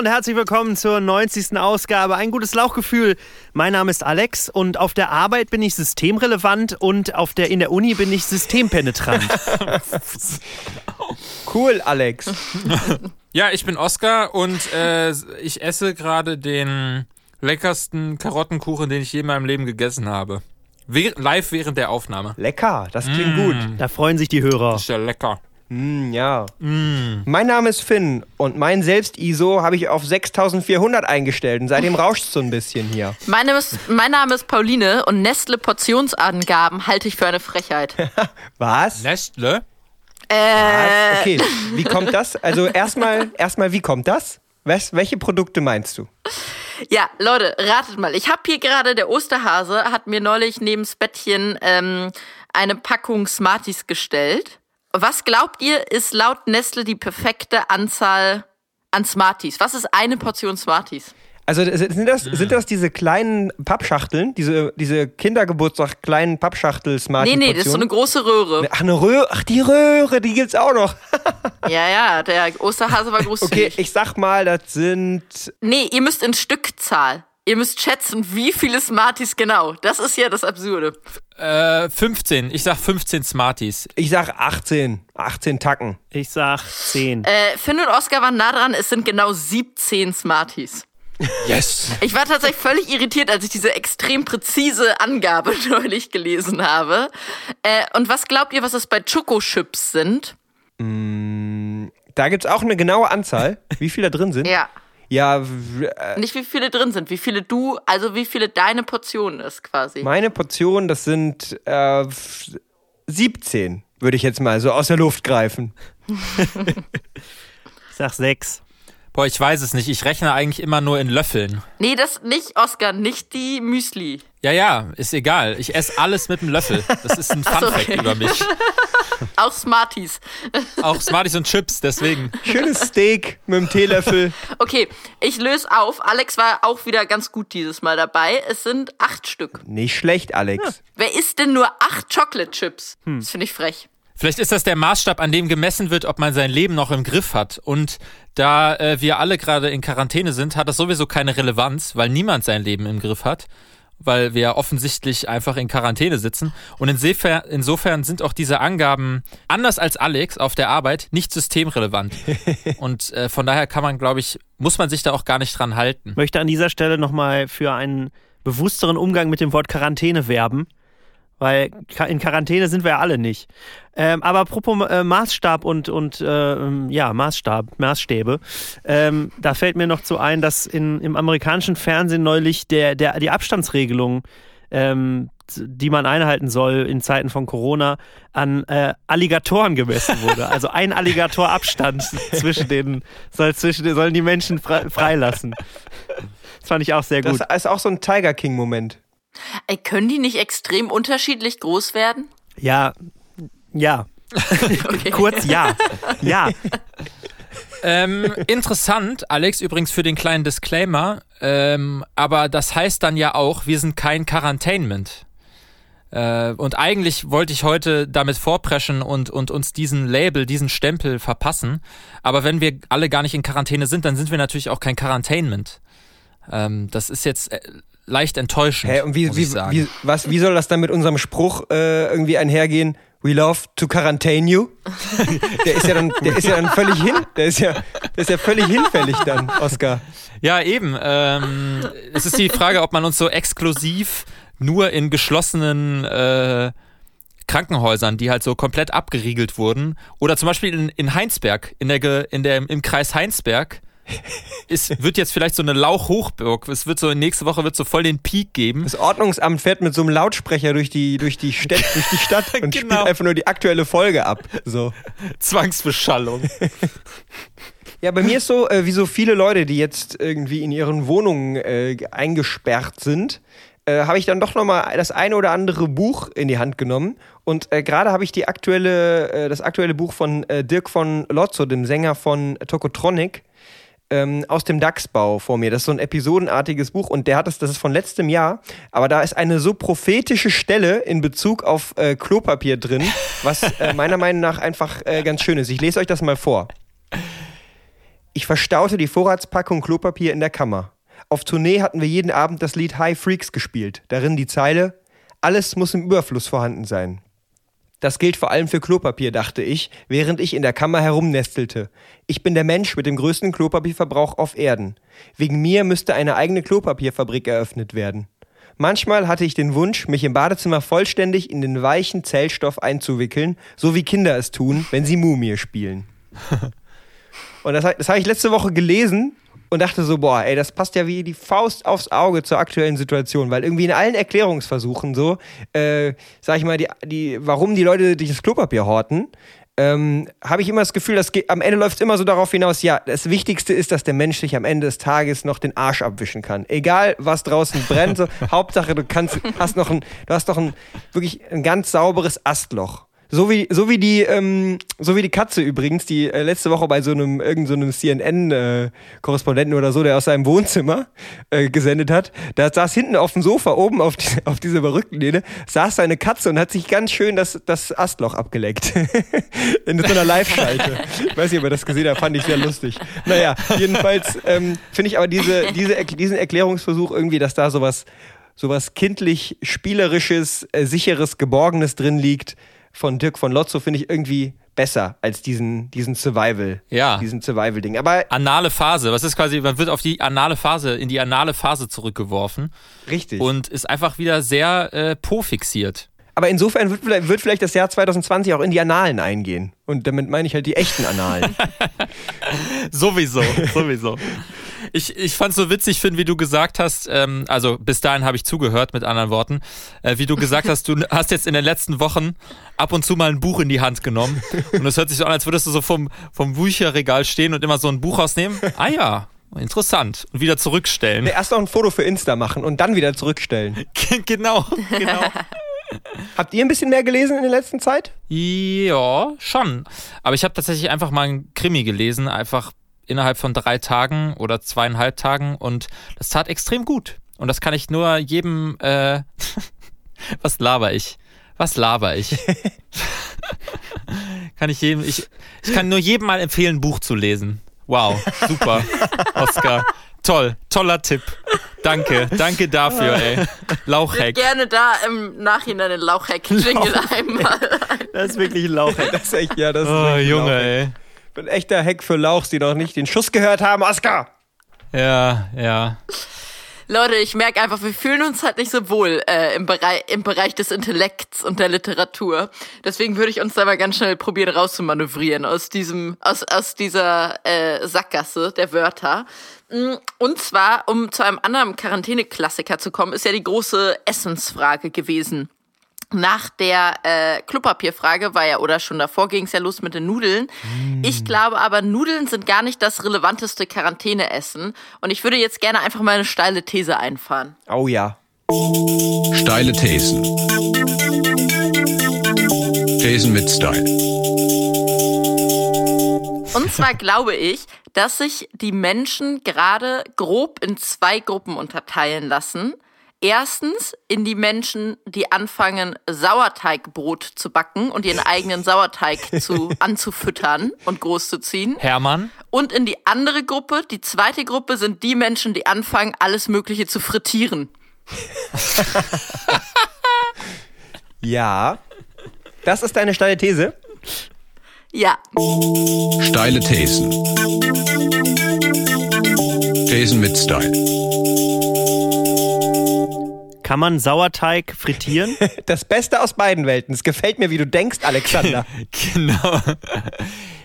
und herzlich willkommen zur 90. Ausgabe. Ein gutes Lauchgefühl. Mein Name ist Alex und auf der Arbeit bin ich systemrelevant und auf der, in der Uni bin ich systempenetrant. cool, Alex. ja, ich bin Oskar und äh, ich esse gerade den leckersten Karottenkuchen, den ich je in meinem Leben gegessen habe. We live während der Aufnahme. Lecker, das klingt mm. gut. Da freuen sich die Hörer. Das ist ja lecker. Mm, ja. Mm. Mein Name ist Finn und mein Selbst-ISO habe ich auf 6400 eingestellt und seitdem rauscht es so ein bisschen hier. Mein Name, ist, mein Name ist Pauline und Nestle Portionsangaben halte ich für eine Frechheit. Was? Nestle? Äh. Was? Okay, wie kommt das? Also erstmal, erstmal, wie kommt das? Was, welche Produkte meinst du? Ja, Leute, ratet mal. Ich habe hier gerade, der Osterhase hat mir neulich neben's Bettchen ähm, eine Packung Smarties gestellt. Was glaubt ihr, ist laut Nestle die perfekte Anzahl an Smarties? Was ist eine Portion Smarties? Also sind das, sind das diese kleinen Pappschachteln, diese, diese Kindergeburtstag kleinen Pappschachtel Smarties? Nee, nee, das ist so eine große Röhre. Ach, eine Röhre, ach die Röhre, die gibt's auch noch. ja, ja, der Osterhase war großzügig. Okay, ich sag mal, das sind Nee, ihr müsst in Stückzahl. Ihr müsst schätzen, wie viele Smarties genau. Das ist ja das Absurde. Äh, 15. Ich sag 15 Smarties. Ich sag 18. 18 Tacken. Ich sag 10. Äh, Finn und Oscar waren nah dran. Es sind genau 17 Smarties. Yes. Ich war tatsächlich völlig irritiert, als ich diese extrem präzise Angabe neulich gelesen habe. Äh, und was glaubt ihr, was es bei Choco-Chips sind? Mm, da gibt es auch eine genaue Anzahl, wie viele da drin sind. Ja. Ja, äh, nicht wie viele drin sind, wie viele du, also wie viele deine Portion ist quasi. Meine Portion, das sind äh, 17, würde ich jetzt mal so aus der Luft greifen. ich sag 6. Boah, ich weiß es nicht. Ich rechne eigentlich immer nur in Löffeln. Nee, das nicht, Oscar, nicht die Müsli. Ja, ja, ist egal. Ich esse alles mit einem Löffel. Das ist ein Funfact okay. über mich. Auch Smarties. Auch Smarties und Chips, deswegen. Schönes Steak mit dem Teelöffel. Okay, ich löse auf. Alex war auch wieder ganz gut dieses Mal dabei. Es sind acht Stück. Nicht schlecht, Alex. Ja. Wer isst denn nur acht Chocolate Chips? Hm. Das finde ich frech. Vielleicht ist das der Maßstab, an dem gemessen wird, ob man sein Leben noch im Griff hat. Und da äh, wir alle gerade in Quarantäne sind, hat das sowieso keine Relevanz, weil niemand sein Leben im Griff hat, weil wir offensichtlich einfach in Quarantäne sitzen. Und insofern, insofern sind auch diese Angaben, anders als Alex auf der Arbeit, nicht systemrelevant. Und äh, von daher kann man, glaube ich, muss man sich da auch gar nicht dran halten. Ich möchte an dieser Stelle nochmal für einen bewussteren Umgang mit dem Wort Quarantäne werben. Weil in Quarantäne sind wir ja alle nicht. Ähm, aber apropos äh, Maßstab und, und äh, ja, Maßstab, Maßstäbe, ähm, da fällt mir noch zu ein, dass in, im amerikanischen Fernsehen neulich der, der, die Abstandsregelung, ähm, die man einhalten soll in Zeiten von Corona, an äh, Alligatoren gemessen wurde. Also ein Alligator Abstand zwischen den, soll, zwischen, sollen die Menschen freilassen. Das fand ich auch sehr gut. Das ist auch so ein Tiger King-Moment. Ey, können die nicht extrem unterschiedlich groß werden? Ja, ja. Kurz ja. Ja. Ähm, interessant, Alex, übrigens für den kleinen Disclaimer. Ähm, aber das heißt dann ja auch, wir sind kein Quarantainment. Äh, und eigentlich wollte ich heute damit vorpreschen und, und uns diesen Label, diesen Stempel verpassen. Aber wenn wir alle gar nicht in Quarantäne sind, dann sind wir natürlich auch kein Quarantainment. Ähm, das ist jetzt äh, leicht enttäuschend. Hä, und wie, wie, wie, was, wie soll das dann mit unserem Spruch äh, irgendwie einhergehen? We love to quarantine you. der ist ja dann, der ist ja dann völlig hin, der ist ja, der ist ja völlig hinfällig dann, Oscar. Ja, eben. Ähm, es ist die Frage, ob man uns so exklusiv nur in geschlossenen äh, Krankenhäusern, die halt so komplett abgeriegelt wurden, oder zum Beispiel in, in Heinsberg, in der, in der, im Kreis Heinsberg, es wird jetzt vielleicht so eine Lauchhochburg. Es wird so nächste Woche wird so voll den Peak geben. Das Ordnungsamt fährt mit so einem Lautsprecher durch die durch die, Städt, durch die Stadt und genau. spielt einfach nur die aktuelle Folge ab. So Zwangsbeschallung. Ja, bei mir ist so, äh, wie so viele Leute, die jetzt irgendwie in ihren Wohnungen äh, eingesperrt sind, äh, habe ich dann doch nochmal das eine oder andere Buch in die Hand genommen. Und äh, gerade habe ich die aktuelle, äh, das aktuelle Buch von äh, Dirk von Lotzo, dem Sänger von Tokotronic, ähm, aus dem DAX-Bau vor mir. Das ist so ein episodenartiges Buch und der hat es, das ist von letztem Jahr, aber da ist eine so prophetische Stelle in Bezug auf äh, Klopapier drin, was äh, meiner Meinung nach einfach äh, ganz schön ist. Ich lese euch das mal vor. Ich verstaute die Vorratspackung Klopapier in der Kammer. Auf Tournee hatten wir jeden Abend das Lied High Freaks gespielt. Darin die Zeile: Alles muss im Überfluss vorhanden sein. Das gilt vor allem für Klopapier, dachte ich, während ich in der Kammer herumnestelte. Ich bin der Mensch mit dem größten Klopapierverbrauch auf Erden. Wegen mir müsste eine eigene Klopapierfabrik eröffnet werden. Manchmal hatte ich den Wunsch, mich im Badezimmer vollständig in den weichen Zellstoff einzuwickeln, so wie Kinder es tun, wenn sie Mumie spielen. Und das, das habe ich letzte Woche gelesen und dachte so, boah, ey, das passt ja wie die Faust aufs Auge zur aktuellen Situation, weil irgendwie in allen Erklärungsversuchen so, äh, sag ich mal, die, die, warum die Leute das Klopapier horten, ähm, habe ich immer das Gefühl, dass am Ende läuft es immer so darauf hinaus, ja, das Wichtigste ist, dass der Mensch sich am Ende des Tages noch den Arsch abwischen kann. Egal, was draußen brennt, so, Hauptsache, du kannst, hast noch ein, du hast noch ein, wirklich ein ganz sauberes Astloch. So wie, so wie die, ähm, so wie die Katze übrigens, die äh, letzte Woche bei so einem, irgendeinem so CNN-Korrespondenten äh, oder so, der aus seinem Wohnzimmer äh, gesendet hat, da saß hinten auf dem Sofa oben auf, die, auf dieser verrückten Lehne, saß seine Katze und hat sich ganz schön das, das Astloch abgeleckt. In so einer Live-Schalte. Ich weiß nicht, ob ihr das gesehen habt, fand ich sehr lustig. Naja, jedenfalls ähm, finde ich aber diese, diese, diesen Erklärungsversuch irgendwie, dass da sowas, sowas kindlich, spielerisches, äh, sicheres, geborgenes drin liegt, von Dirk von Lotzo finde ich irgendwie besser als diesen, diesen Survival, ja. diesen Survival-Ding. Aber anale Phase, was ist quasi, man wird auf die anale Phase, in die anale Phase zurückgeworfen. Richtig. Und ist einfach wieder sehr äh, po-fixiert. Aber insofern wird, wird vielleicht das Jahr 2020 auch in die Annalen eingehen. Und damit meine ich halt die echten Annalen. sowieso, sowieso. Ich, ich fand es so witzig, Finn, wie du gesagt hast, ähm, also bis dahin habe ich zugehört, mit anderen Worten, äh, wie du gesagt hast, du hast jetzt in den letzten Wochen ab und zu mal ein Buch in die Hand genommen. Und es hört sich so an, als würdest du so vom, vom Bücherregal stehen und immer so ein Buch rausnehmen. Ah ja, Interessant. Und wieder zurückstellen. Nee, erst noch ein Foto für Insta machen und dann wieder zurückstellen. genau, genau. Habt ihr ein bisschen mehr gelesen in der letzten Zeit? Ja, schon. Aber ich habe tatsächlich einfach mal einen Krimi gelesen, einfach innerhalb von drei Tagen oder zweieinhalb Tagen und das tat extrem gut. Und das kann ich nur jedem, äh, was laber ich? Was laber ich? kann ich jedem, ich, ich kann nur jedem mal empfehlen, ein Buch zu lesen. Wow, super, Oscar. Toll, toller Tipp. Danke, danke dafür, ey. Lauchhack. Ich gerne da im Nachhinein den Lauchhack-Jingle Lauch einmal. Das ist wirklich ein Lauchhack. Das ist echt, ja, das ist Oh, Junge, ey. Ein echter Hack für Lauchs, die noch nicht den Schuss gehört haben, Oscar. Ja, ja. Leute, ich merke einfach, wir fühlen uns halt nicht so wohl äh, im, Bereich, im Bereich des Intellekts und der Literatur. Deswegen würde ich uns da mal ganz schnell probieren rauszumanövrieren aus diesem, aus, aus dieser äh, Sackgasse der Wörter. Mm, und zwar, um zu einem anderen Quarantäne-Klassiker zu kommen, ist ja die große Essensfrage gewesen nach der äh, Klopapierfrage war ja, oder schon davor ging es ja los mit den Nudeln. Mm. Ich glaube aber, Nudeln sind gar nicht das relevanteste Quarantäneessen. Und ich würde jetzt gerne einfach mal eine steile These einfahren. Oh ja. Steile Thesen. Thesen mit Style. Und zwar glaube ich, dass sich die Menschen gerade grob in zwei Gruppen unterteilen lassen. Erstens in die Menschen, die anfangen, Sauerteigbrot zu backen und ihren eigenen Sauerteig zu, anzufüttern und groß zu ziehen. Hermann. Und in die andere Gruppe, die zweite Gruppe, sind die Menschen, die anfangen, alles Mögliche zu frittieren. ja. Das ist deine steile These? Ja. Steile Thesen. Thesen mit Style. Kann man Sauerteig frittieren? Das Beste aus beiden Welten. Es gefällt mir, wie du denkst, Alexander. genau.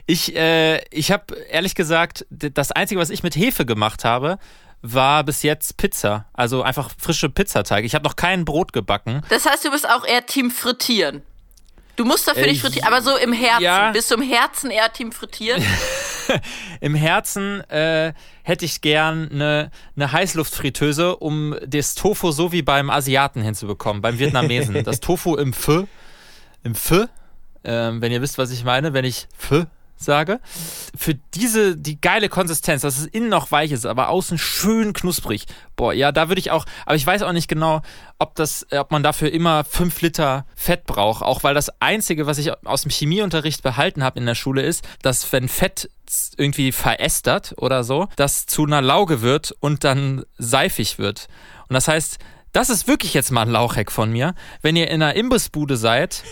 Ich, äh, ich habe ehrlich gesagt, das Einzige, was ich mit Hefe gemacht habe, war bis jetzt Pizza. Also einfach frische Pizzateig. Ich habe noch kein Brot gebacken. Das heißt, du bist auch eher Team Frittieren. Du musst dafür äh, nicht frittieren, aber so im Herzen. Ja. Bist du im Herzen eher Team Frittieren? Im Herzen äh, hätte ich gern eine, eine Heißluftfritteuse, um das Tofu so wie beim Asiaten hinzubekommen, beim Vietnamesen. Das Tofu im Pho, im Pho, äh, wenn ihr wisst, was ich meine, wenn ich Pho sage. Für diese, die geile Konsistenz, dass es innen noch weich ist, aber außen schön knusprig. Boah, ja, da würde ich auch, aber ich weiß auch nicht genau, ob das, äh, ob man dafür immer fünf Liter Fett braucht. Auch weil das Einzige, was ich aus dem Chemieunterricht behalten habe in der Schule, ist, dass wenn Fett irgendwie verästert oder so, das zu einer Lauge wird und dann seifig wird. Und das heißt, das ist wirklich jetzt mal ein Lauchhack von mir. Wenn ihr in einer Imbissbude seid,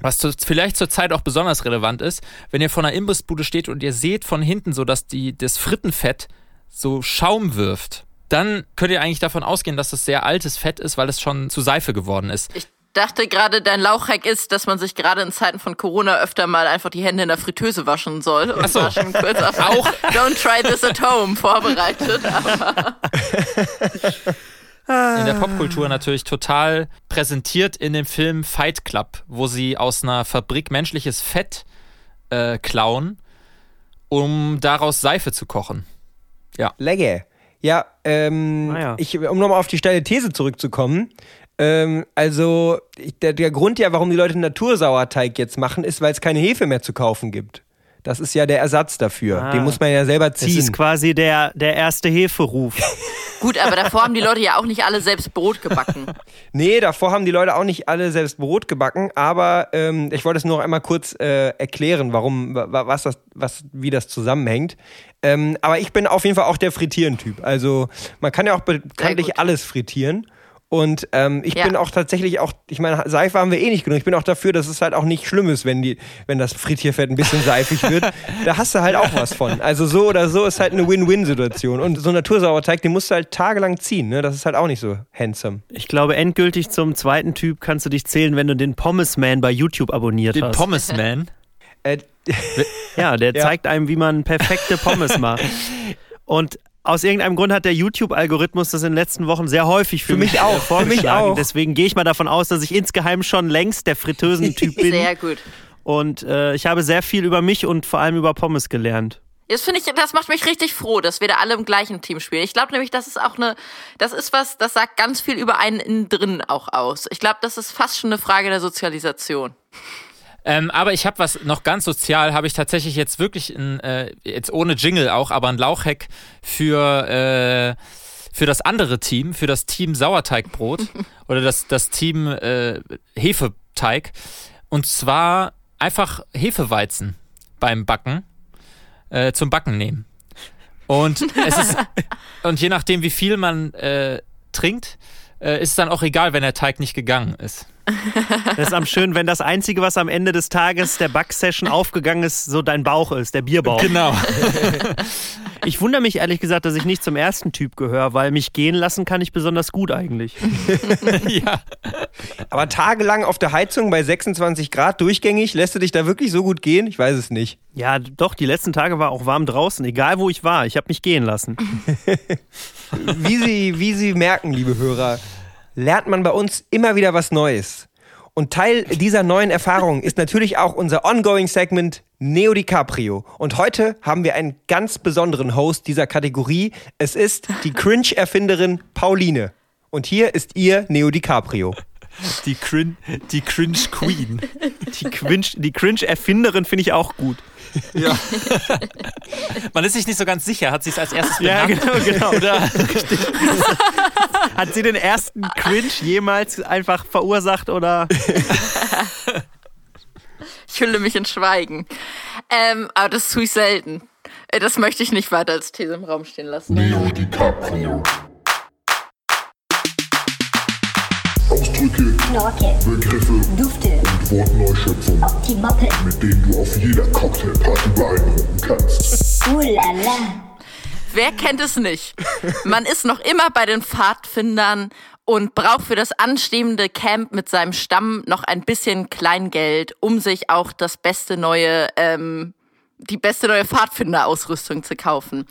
was zu, vielleicht zur Zeit auch besonders relevant ist, wenn ihr vor einer Imbissbude steht und ihr seht von hinten so, dass die, das Frittenfett so Schaum wirft, dann könnt ihr eigentlich davon ausgehen, dass das sehr altes Fett ist, weil es schon zu Seife geworden ist. Ich dachte gerade, dein Lauchhack ist, dass man sich gerade in Zeiten von Corona öfter mal einfach die Hände in der Fritteuse waschen soll. Und so. war schon kurz auf Auch. Don't try this at home vorbereitet. In der Popkultur natürlich total präsentiert in dem Film Fight Club, wo sie aus einer Fabrik menschliches Fett äh, klauen, um daraus Seife zu kochen. Legge. Ja, ähm, Ah ja. Ich, um nochmal auf die steile These zurückzukommen. Ähm, also, ich, der, der Grund ja, warum die Leute Natursauerteig jetzt machen, ist, weil es keine Hefe mehr zu kaufen gibt. Das ist ja der Ersatz dafür. Ah. Den muss man ja selber Das ziehen. ist quasi der, der erste Heferuf. gut, aber davor haben die Leute ja auch nicht alle selbst Brot gebacken. Nee, davor haben die Leute auch nicht alle selbst Brot gebacken, aber ähm, ich wollte es nur noch einmal kurz äh, erklären, warum, wa- wa- was das, was, wie das zusammenhängt. Ähm, aber ich bin auf jeden Fall auch der Frittieren-Typ. Also man kann ja auch bekanntlich alles frittieren. Und ähm, ich Ja. bin auch tatsächlich auch, ich meine, Seife haben wir eh nicht genug. Ich bin auch dafür, dass es halt auch nicht schlimm ist, wenn die, wenn das Frittierfett ein bisschen seifig wird. Da hast du halt auch was von. Also so oder so ist halt eine Win-Win-Situation. Und so ein Natursauerteig, den musst du halt tagelang ziehen. Ne? Das ist halt auch nicht so handsome. Ich glaube, endgültig zum zweiten Typ kannst du dich zählen, wenn du den Pommesman bei YouTube abonniert Den hast. Pommes Man. Äh, Ja, der Ja. zeigt einem, wie man perfekte Pommes macht. Und aus irgendeinem Grund hat der YouTube-Algorithmus das in den letzten Wochen sehr häufig für, Für mich mich, auch, äh, für mich vorgeschlagen. auch. Deswegen gehe ich mal davon aus, dass ich insgeheim schon längst der Fritteusen-Typ bin. Sehr gut. Und äh, ich habe sehr viel über mich und vor allem über Pommes gelernt. Das finde ich, das macht mich richtig froh, dass wir da alle im gleichen Team spielen. Ich glaube nämlich, das ist auch eine, das ist was, das sagt ganz viel über einen innen drin auch aus. Ich glaube, das ist fast schon eine Frage der Sozialisation. Ähm, aber ich habe was noch ganz sozial, habe ich tatsächlich jetzt wirklich, ein, äh, jetzt ohne Jingle auch, aber ein Lauchhack für, äh, für das andere Team, für das Team Sauerteigbrot oder das, das Team äh, Hefeteig. Und zwar einfach Hefeweizen beim Backen äh, zum Backen nehmen. Und es ist, und je nachdem, wie viel man äh, trinkt, äh, ist es dann auch egal, wenn der Teig nicht gegangen ist. Das ist am schön, wenn das Einzige, was am Ende des Tages der Backsession aufgegangen ist, so dein Bauch ist, der Bierbauch. Genau. Ich wundere mich ehrlich gesagt, dass ich nicht zum ersten Typ gehöre, weil mich gehen lassen kann ich besonders gut eigentlich. ja. Aber tagelang auf der Heizung bei 26 Grad durchgängig, lässt du dich da wirklich so gut gehen? Ich weiß es nicht. Ja, doch, die letzten Tage war auch warm draußen, egal wo ich war. Ich habe mich gehen lassen. Wie Sie, wie Sie merken, liebe Hörer, lernt man bei uns immer wieder was Neues. Und Teil dieser neuen Erfahrung ist natürlich auch unser ongoing Segment Neo DiCaprio. Und heute haben wir einen ganz besonderen Host dieser Kategorie. Es ist die Cringe-Erfinderin Pauline. Und hier ist ihr Neo DiCaprio. Die, Crin die Cringe Queen. Die Cringe- die Cringe-Erfinderin finde ich auch gut. Ja. Man ist sich nicht so ganz sicher, hat sie es als erstes Ja, benannt? genau, genau. Oder? Hat sie den ersten Cringe jemals einfach verursacht oder? Ich hülle mich in Schweigen. Ähm, aber das tue ich selten. Äh, Das möchte ich nicht weiter als These im Raum stehen lassen. Neo DiCaprio. Knorke, Begriffe Dufte, und Wortneuschöpfungen, Optimoppe, mit denen du auf jeder Cocktailparty beeindrucken kannst. Ulala. Wer kennt es nicht? Man ist noch immer bei den Pfadfindern und braucht für das anstehende Camp mit seinem Stamm noch ein bisschen Kleingeld, um sich auch das beste neue, ähm, die beste neue Pfadfinderausrüstung zu kaufen.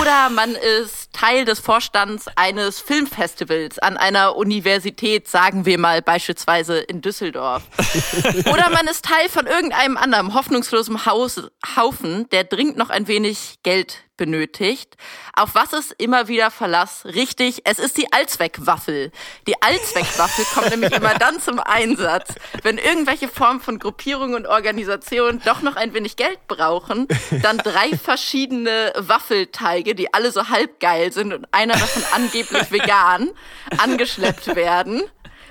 Oder man ist Teil des Vorstands eines Filmfestivals an einer Universität, sagen wir mal beispielsweise in Düsseldorf. Oder man ist Teil von irgendeinem anderen hoffnungslosen Haus, Haufen, der dringend noch ein wenig Geld benötigt. Auf was ist immer wieder Verlass? Richtig, es ist die Allzweckwaffel. Die Allzweckwaffel kommt nämlich immer dann zum Einsatz, wenn irgendwelche Formen von Gruppierungen und Organisationen doch noch ein wenig Geld brauchen, dann drei verschiedene Waffelteige, die alle so halbgeil sind und einer davon angeblich vegan, angeschleppt werden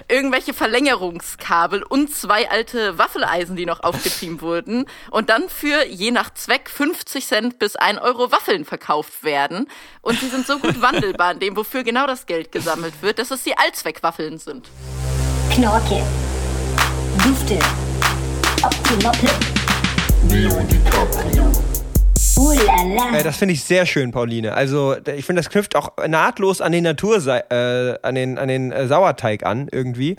irgendwelche Verlängerungskabel und zwei alte Waffeleisen, die noch aufgetrieben wurden und dann für je nach Zweck 50 Cent bis 1 Euro Waffeln verkauft werden. Und sie sind so gut wandelbar in dem, wofür genau das Geld gesammelt wird, dass es die Allzweckwaffeln sind. Knorke, Dufte, Optimoppe, Leo DiCaprio, Äh, das finde ich sehr schön, Pauline. Also ich finde, das knüpft auch nahtlos an den Natur, äh, an den, an den äh, Sauerteig an irgendwie,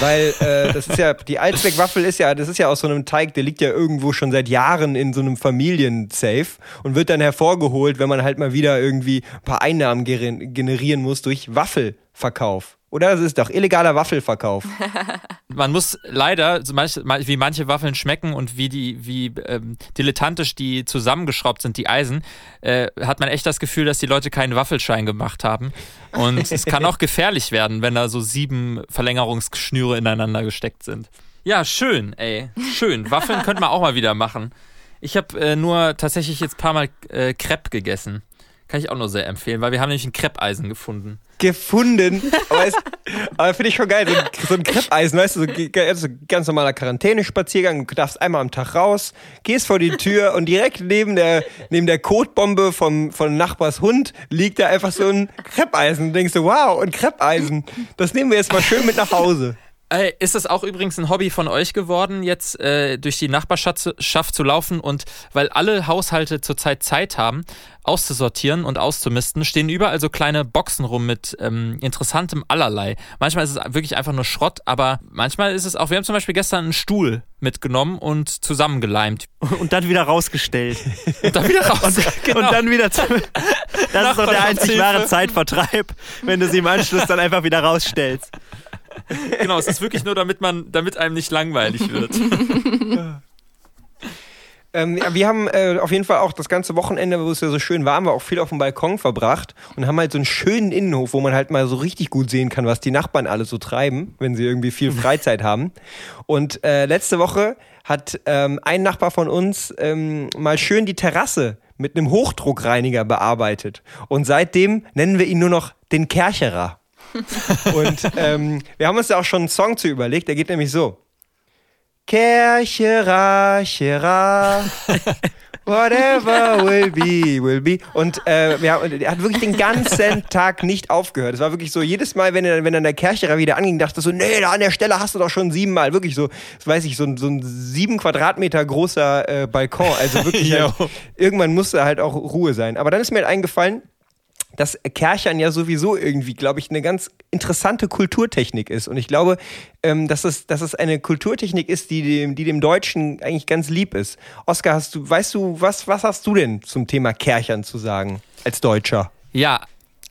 weil äh, das ist ja die Allzweckwaffel ist ja, das ist ja aus so einem Teig, der liegt ja irgendwo schon seit Jahren in so einem Familiensafe und wird dann hervorgeholt, wenn man halt mal wieder irgendwie ein paar Einnahmen generieren muss durch Waffelverkauf. Oder das ist doch illegaler Waffelverkauf. Man muss leider, so manche, ma- wie manche Waffeln schmecken und wie die, wie ähm, dilettantisch die zusammengeschraubt sind, die Eisen, äh, hat man echt das Gefühl, dass die Leute keinen Waffelschein gemacht haben. Und es kann auch gefährlich werden, wenn da so sieben Verlängerungsschnüre ineinander gesteckt sind. Ja, schön, ey. Schön. Waffeln könnte man auch mal wieder machen. Ich habe äh, nur tatsächlich jetzt ein paar Mal äh, Crepe gegessen. Kann ich auch nur sehr empfehlen, weil wir haben nämlich ein Creppeisen gefunden. gefunden. Aber, aber finde ich schon geil. So ein, so ein Kreppeisen, weißt du, so, so ganz normaler Quarantänespaziergang. Du darfst einmal am Tag raus, gehst vor die Tür und direkt neben der, neben der Kotbombe vom, von Nachbars Hund liegt da einfach so ein Kreppeisen. Und denkst du, wow, ein Kreppeisen. Das nehmen wir jetzt mal schön mit nach Hause. Äh, ist das auch übrigens ein Hobby von euch geworden, jetzt äh, durch die Nachbarschaft zu, laufen und weil alle Haushalte zurzeit Zeit haben, auszusortieren und auszumisten, stehen überall so kleine Boxen rum mit ähm, interessantem Allerlei. Manchmal ist es wirklich einfach nur Schrott, aber manchmal ist es auch, wir haben zum Beispiel gestern einen Stuhl mitgenommen und zusammengeleimt. Und dann wieder rausgestellt. Und dann wieder raus. Genau. Und dann wieder Das ist doch der einzig wahre Zeitvertreib, wenn du sie im Anschluss dann einfach wieder rausstellst. genau, es ist wirklich nur, damit man, damit einem nicht langweilig wird. Ähm, wir haben äh, auf jeden Fall auch das ganze Wochenende, wo es ja so schön warm war, auch viel auf dem Balkon verbracht und haben halt so einen schönen Innenhof, wo man halt mal so richtig gut sehen kann, was die Nachbarn alle so treiben, wenn sie irgendwie viel Freizeit haben. Und äh, letzte Woche hat ähm, ein Nachbar von uns ähm, mal schön die Terrasse mit einem Hochdruckreiniger bearbeitet. Und seitdem nennen wir ihn nur noch den Kercherer. Und ähm, wir haben uns da auch schon einen Song zu überlegt, der geht nämlich so. Kerchera, Chera, whatever will be, will be. Und äh, wir haben, er hat wirklich den ganzen Tag nicht aufgehört. Es war wirklich so, jedes Mal, wenn, er, wenn dann der Kercherer wieder anging, dachte so, nee, da an der Stelle hast du doch schon siebenmal. Wirklich so, das weiß ich, so, ein- so ein sieben Quadratmeter großer äh, Balkon. Also wirklich, halt, irgendwann musste halt auch Ruhe sein. Aber dann ist mir halt eingefallen, dass Kerchern ja sowieso irgendwie, glaube ich, eine ganz interessante Kulturtechnik ist. Und ich glaube, ähm, dass, es, dass es eine Kulturtechnik ist, die dem, die dem Deutschen eigentlich ganz lieb ist. Oskar, hast du, weißt du, was, was hast du denn zum Thema Kerchern zu sagen als Deutscher? Ja,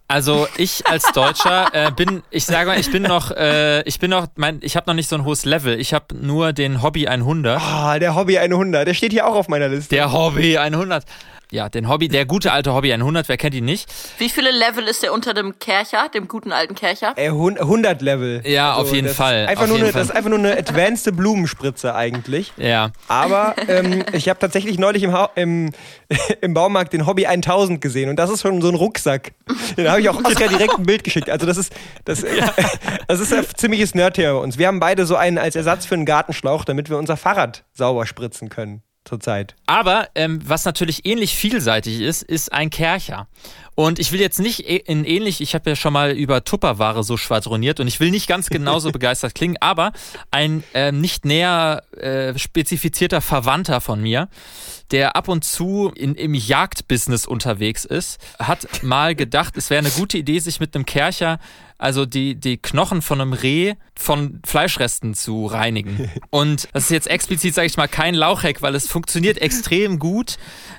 also ich als Deutscher äh, bin, ich sage mal, ich bin noch, äh, ich bin noch, mein, ich habe noch nicht so ein hohes Level. Ich habe nur den Hobby 100. Ah, der Hobby 100, der steht hier auch auf meiner Liste. Der Hobby 100. Ja, den Hobby, der gute alte Hobby 100, wer kennt ihn nicht? Wie viele Level ist der unter dem Kercher, dem guten alten Kercher? Äh, hun- 100 Level. Ja, auf jeden Fall, Einfach auf nur jeden eine, Fall. Das ist einfach nur eine advanced Blumenspritze eigentlich. Ja. Aber ähm, ich habe tatsächlich neulich im, im, im Baumarkt den Hobby 1000 gesehen und das ist schon so ein Rucksack. Da habe ich auch Oskar direkt ein Bild geschickt. Also das ist das, das ist ein ziemliches Nerdthema bei uns. Wir haben beide so einen als Ersatz für einen Gartenschlauch, damit wir unser Fahrrad sauber spritzen können zurzeit. Aber ähm, was natürlich ähnlich vielseitig ist, ist ein Kercher. Und ich will jetzt nicht ä- in ähnlich, ich habe ja schon mal über Tupperware so schwadroniert und ich will nicht ganz genauso begeistert klingen, aber ein ähm, nicht näher äh, spezifizierter Verwandter von mir, der ab und zu in, im Jagdbusiness unterwegs ist, hat mal gedacht, es wäre eine gute Idee, sich mit einem Kercher, also die, die Knochen von einem Reh von Fleischresten zu reinigen. Und das ist jetzt explizit, sage ich mal, kein Lauchhack, weil es funktioniert extrem gut,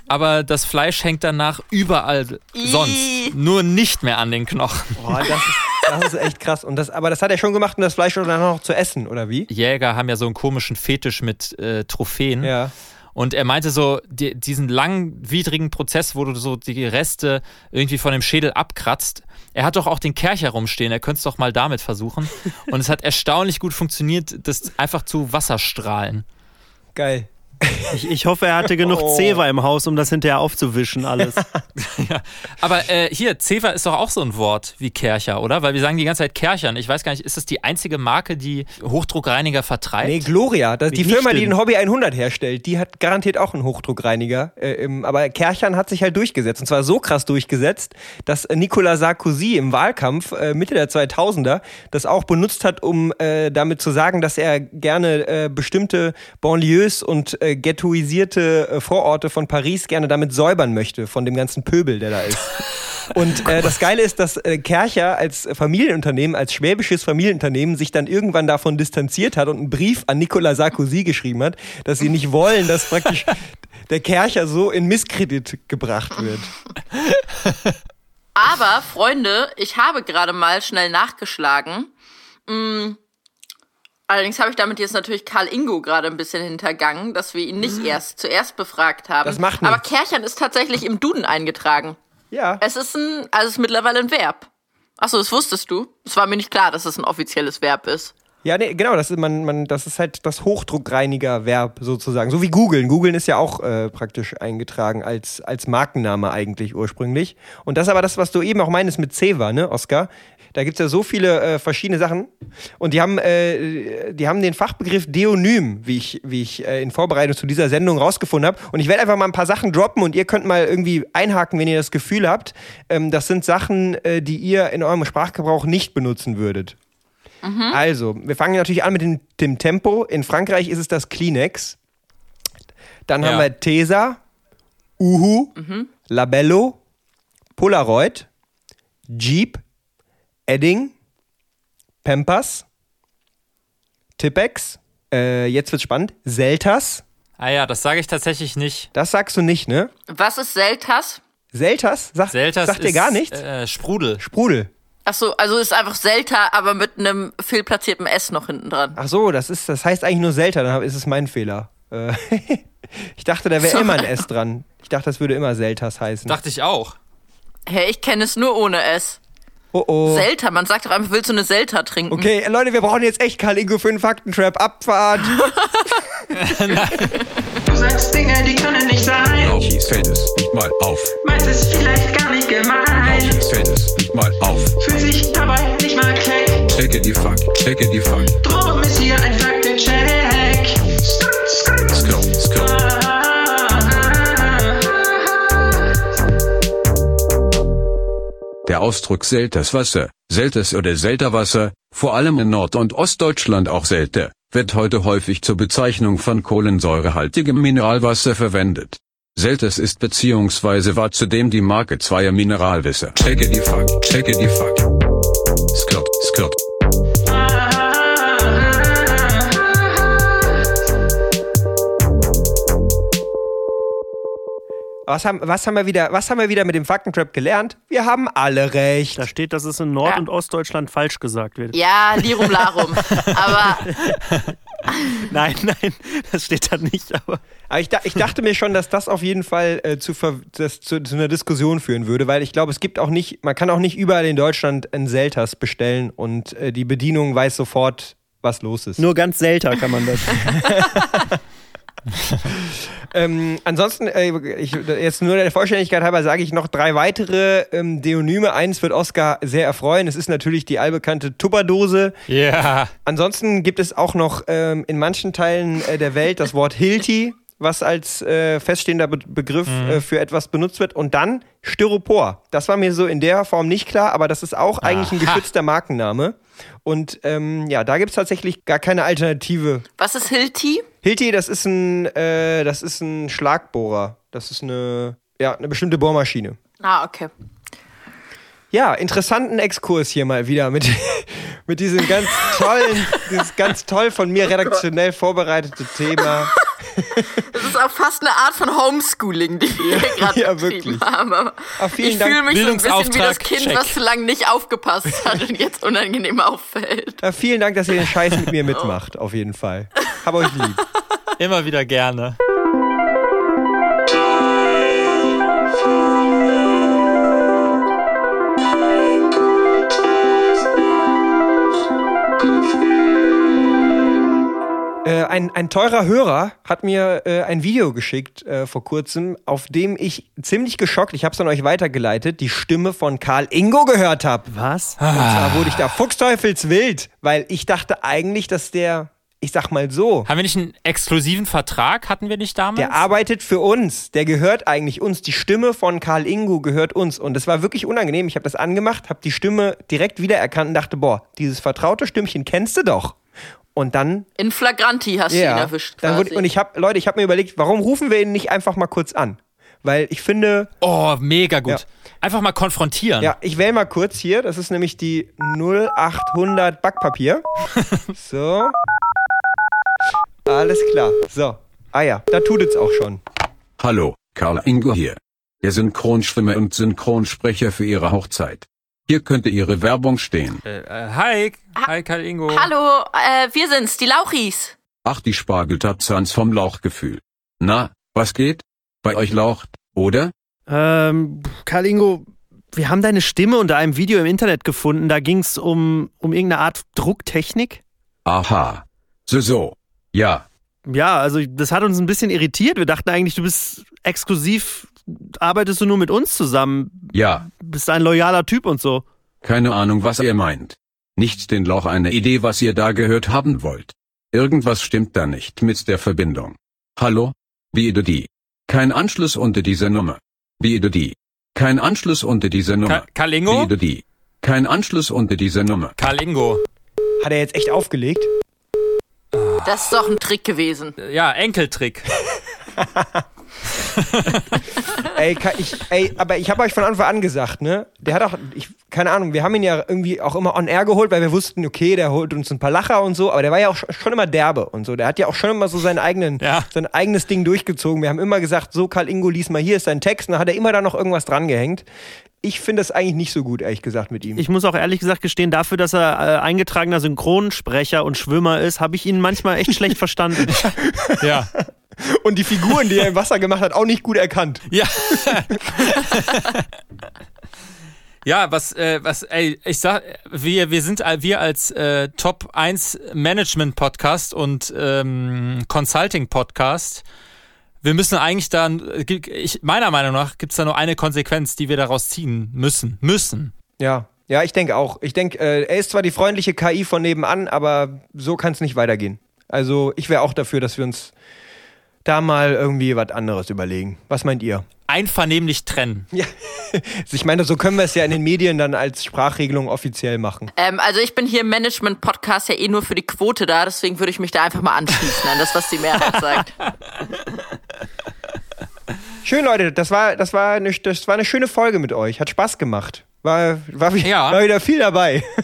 aber das Fleisch hängt danach überall sonst. Nur nicht mehr an den Knochen. Boah, das ist, das ist echt krass. Und das, aber das hat er schon gemacht, um das Fleisch dann noch zu essen, oder wie? Jäger haben ja so einen komischen Fetisch mit äh, Trophäen. Ja. Und er meinte so, die, diesen langwidrigen Prozess, wo du so die Reste irgendwie von dem Schädel abkratzt, er hat doch auch den Kercher rumstehen, er könnte es doch mal damit versuchen. Und es hat erstaunlich gut funktioniert, das einfach zu Wasserstrahlen. Geil. Ich, ich hoffe, er hatte genug Oh. Zewa im Haus, um das hinterher aufzuwischen, alles. Ja. Aber äh, hier, Zewa ist doch auch so ein Wort wie Kercher, oder? Weil wir sagen die ganze Zeit Kerchern. Ich weiß gar nicht, ist das die einzige Marke, die Hochdruckreiniger vertreibt? Nee, Gloria, die Firma, die stimmt. den Hobby 100 herstellt, die hat garantiert auch einen Hochdruckreiniger. Äh, im, aber Kerchern hat sich halt durchgesetzt. Und zwar so krass durchgesetzt, dass äh, Nicolas Sarkozy im Wahlkampf äh, Mitte der 2000er das auch benutzt hat, um äh, damit zu sagen, dass er gerne äh, bestimmte Banlieues und äh, ghettoisierte äh, Vororte von Paris gerne damit säubern möchte, von dem ganzen Pöbel, der da ist. Und äh, das Geile ist, dass äh, Kercher als Familienunternehmen, als schwäbisches Familienunternehmen sich dann irgendwann davon distanziert hat und einen Brief an Nicolas Sarkozy geschrieben hat, dass sie nicht wollen, dass praktisch der Kercher so in Misskredit gebracht wird. Aber, Freunde, ich habe gerade mal schnell nachgeschlagen. Mm, Allerdings habe ich damit jetzt natürlich Karl Ingo gerade ein bisschen hintergangen, dass wir ihn nicht erst zuerst befragt haben. Das macht Aber nichts. Kerchern ist tatsächlich im Duden eingetragen. Ja. Es ist ein, also es ist mittlerweile ein Verb. Achso, das wusstest du? Es war mir nicht klar, dass es ein offizielles Verb ist. Ja, nee, genau, das ist, man, man, das ist halt das Hochdruckreiniger-Verb sozusagen. So wie googeln. Googeln ist ja auch äh, praktisch eingetragen als, als Markenname eigentlich ursprünglich. Und das ist aber das, was du eben auch meinst mit Ceva, ne, Oskar? Da gibt's ja so viele äh, verschiedene Sachen. Und die haben, äh, die haben den Fachbegriff Deonym, wie ich, wie ich äh, in Vorbereitung zu dieser Sendung rausgefunden habe. Und ich werde einfach mal ein paar Sachen droppen und ihr könnt mal irgendwie einhaken, wenn ihr das Gefühl habt. Ähm, das sind Sachen, äh, die ihr in eurem Sprachgebrauch nicht benutzen würdet. Also, wir fangen natürlich an mit dem, dem Tempo. In Frankreich ist es das Kleenex. Dann Ja. haben wir Tesa, Uhu, Labello, Polaroid, Jeep, Edding, Pampers, Tippex, äh, jetzt wird's spannend, Seltas. Ah ja, das sage ich tatsächlich nicht. Das sagst du nicht, ne? Was ist Seltas? Seltas? Sag, Selters sagt dir gar nichts? Äh, Sprudel. Sprudel. Achso, also ist einfach Selta, aber mit einem fehlplatzierten S noch hinten dran. Ach so, das, ist, das heißt eigentlich nur Selta, dann ist es mein Fehler. Äh, ich dachte, da wäre So. immer ein S dran. Ich dachte, das würde immer Seltas heißen. Dachte ich auch. Hä, ich kenne es nur ohne S. Oh oh. Selta, man sagt doch einfach, willst du eine Selta trinken? Okay, Leute, wir brauchen jetzt echt Karl Ingo für einen Faktentrap. Abfahrt. Du sagst Dinge, die können nicht sein. Lauchis fällt es nicht mal auf. Meinst es vielleicht gar nicht gemein. Lauchis fällt es nicht mal auf. Fühlt sich dabei nicht mal keck. Checke die Fuck, checke die Fuck. Drum ist hier ein Faktencheck. Der Ausdruck Selters Wasser, Selters oder Selterwasser, vor allem in Nord- und Ostdeutschland auch Selte, wird heute häufig zur Bezeichnung von kohlensäurehaltigem Mineralwasser verwendet. Selters ist beziehungsweise war zudem die Marke zweier Mineralwässer. Checke die Fuck, checke die Fuck. Was haben, was, haben wir wieder, was haben wir wieder mit dem Faktentrap gelernt? Wir haben alle recht. Da steht, dass es in Nord- Ja. und Ostdeutschland falsch gesagt wird. Ja, Lirum Larum. aber Nein, nein, das steht da nicht. Aber Aber ich, da, ich dachte mir schon, dass das auf jeden Fall äh, zu, ver, das, zu, zu einer Diskussion führen würde, weil ich glaube, es gibt auch nicht, man kann auch nicht überall in Deutschland ein Selters bestellen und äh, die Bedienung weiß sofort, was los ist. nur ganz selten kann man das. Ähm, ansonsten, äh, ich, jetzt nur der Vollständigkeit halber sage ich noch drei weitere ähm, Deonyme. Eins wird Oscar sehr erfreuen. Es ist natürlich die allbekannte Tupperdose. Ja. Ansonsten gibt es auch noch ähm, in manchen Teilen äh, der Welt das Wort Hilti, was als äh, feststehender Be Begriff äh, für etwas benutzt wird. Und dann Styropor. Das war mir so in der Form nicht klar, aber das ist auch eigentlich ein Aha. geschützter Markenname. Und ähm, ja, da gibt es tatsächlich gar keine Alternative. was ist Hilti? Hilti, das ist ein, äh, das ist ein Schlagbohrer. Das ist eine, ja, eine bestimmte Bohrmaschine. Ah, okay. Ja, interessanten Exkurs hier mal wieder mit, mit diesem ganz tollen, dieses ganz toll von mir redaktionell vorbereitete Thema. Das ist auch fast eine Art von Homeschooling, die wir hier gerade ja, betrieben wirklich. haben. Aber vielen ich fühle mich so ein bisschen wie das Kind, check. was zu lange nicht aufgepasst hat und jetzt unangenehm auffällt. Ja, vielen Dank, dass ihr den Scheiß mit mir mitmacht, auf jeden Fall. Hab euch lieb. Immer wieder gerne. Äh, ein, ein teurer Hörer hat mir äh, ein Video geschickt äh, vor kurzem, auf dem ich ziemlich geschockt, ich habe es an euch weitergeleitet, die Stimme von Karl Ingo gehört habe. Was? Und zwar wurde ich da fuchsteufelswild, weil ich dachte eigentlich, dass der, ich sag mal so, Haben wir nicht einen exklusiven Vertrag? Hatten wir nicht damals? der arbeitet für uns, der gehört eigentlich uns. Die Stimme von Karl Ingo gehört uns. Und das war wirklich unangenehm. Ich habe das angemacht, habe die Stimme direkt wiedererkannt und dachte, boah, dieses vertraute Stimmchen kennst du doch. Und dann In Flagranti hast du ihn Ja. erwischt. Dann Quasi. wurde, und ich habe, Leute, ich habe mir überlegt, warum rufen wir ihn nicht einfach mal kurz an? Weil ich finde, oh, mega gut. Ja. Einfach mal konfrontieren. ja, ich wähle mal kurz hier, das ist nämlich die 0800 Backpapier. so. Alles klar. So. Ah ja, da tut es auch schon. Hallo, Karl Ingo hier. Der Synchronschwimmer und Synchronsprecher für Ihre Hochzeit. Hier könnte Ihre Werbung stehen. Äh, äh, hi, hi Karl Ingo. Hallo, äh, wir sind's, die Lauchis. Ach, die Spargeltapzans vom Lauchgefühl. Na, was geht? Bei euch laucht, oder? Ähm, Karl Ingo, wir haben deine Stimme unter einem Video im Internet gefunden. Da ging es um, um irgendeine Art Drucktechnik. Aha. So, so. Ja, Ja, also das hat uns ein bisschen irritiert. Wir dachten eigentlich, du bist exklusiv, arbeitest du nur mit uns zusammen, ja. bist ein loyaler Typ und so. Keine Ahnung, was ihr meint. Nicht den Lauch eine Idee, was ihr da gehört haben wollt. Irgendwas stimmt da nicht mit der Verbindung. Hallo? Wie du die? Kein Anschluss unter dieser Nummer. Wie du die? Kein Anschluss unter dieser Nummer. Ka Karl Ingo? Wie du die? Kein Anschluss unter dieser Nummer. Karl Ingo. Hat er jetzt echt aufgelegt? Das ist doch ein Trick gewesen. Ja, Enkeltrick. Ey, ich, ey, aber ich habe euch von Anfang an gesagt, ne? Der hat auch, ich, keine Ahnung, wir haben ihn ja irgendwie auch immer on air geholt, weil wir wussten, okay, der holt uns ein paar Lacher und so, aber der war ja auch sch- schon immer derbe und so. Der hat ja auch schon immer so seinen eigenen, Ja. sein eigenes Ding durchgezogen. Wir haben immer gesagt, so Karl Ingo, lies mal, hier ist dein Text, und dann hat er immer da noch irgendwas dran gehängt. Ich finde das eigentlich nicht so gut, ehrlich gesagt, mit ihm. Ich muss auch ehrlich gesagt gestehen, dafür, dass er äh, eingetragener Synchronsprecher und Schwimmer ist, habe ich ihn manchmal echt schlecht verstanden. Ja. Und die Figuren, die er im Wasser gemacht hat, auch nicht gut erkannt. Ja. ja, was, äh, was, ey, ich sag, wir, wir sind, wir als äh, Top 1 Management Podcast und ähm, Consulting Podcast, wir müssen eigentlich dann, ich, meiner Meinung nach, gibt es da nur eine Konsequenz, die wir daraus ziehen müssen. Müssen. Ja. Ja, ich denke auch. Ich denke, äh, er ist zwar die freundliche KI von nebenan, aber so kann es nicht weitergehen. Also ich wäre auch dafür, dass wir uns da mal irgendwie was anderes überlegen. Was meint ihr? Einvernehmlich trennen. Ja, ich meine, so können wir es ja in den Medien dann als Sprachregelung offiziell machen. Ähm, also ich bin hier im Management-Podcast ja eh nur für die Quote da, deswegen würde ich mich da einfach mal anschließen an das, was die Mehrheit sagt. Schön, Leute, das war, das war, eine, das war eine schöne Folge mit euch. Hat Spaß gemacht. War, war, wie- Ja. war wieder viel dabei.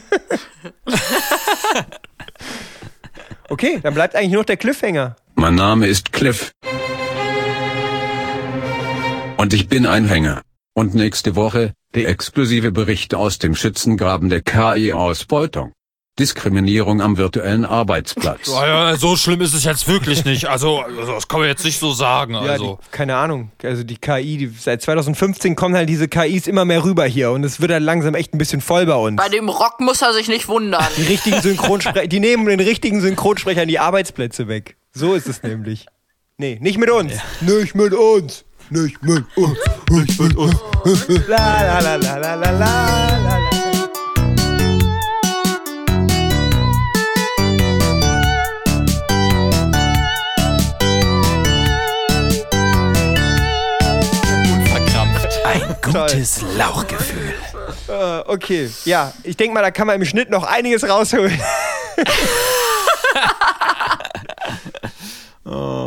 okay, dann bleibt eigentlich nur noch der Cliffhanger. Mein Name ist Cliff. Und ich bin Einhänger. Und nächste Woche, der exklusive Bericht aus dem Schützengraben der KI-Ausbeutung. Diskriminierung am virtuellen Arbeitsplatz. ja, so schlimm ist es jetzt wirklich nicht. Also, das kann man jetzt nicht so sagen. Ja, die, keine Ahnung. Also die KI, die, seit 2015 kommen halt diese KIs immer mehr rüber hier und es wird halt langsam echt ein bisschen voll bei uns. Bei dem Rock muss er sich nicht wundern. Die richtigen Synchronsprecher, die nehmen den richtigen Synchronsprechern die Arbeitsplätze weg. So ist es nämlich. Nee, nicht mit uns. Nicht mit uns. Nicht mit uns. Nicht mit uns. La la la la la la la la. verkrampft. Ein gutes Lauchgefühl. Äh, okay, ja, ich denke mal, da kann man im Schnitt noch einiges rausholen. Oh,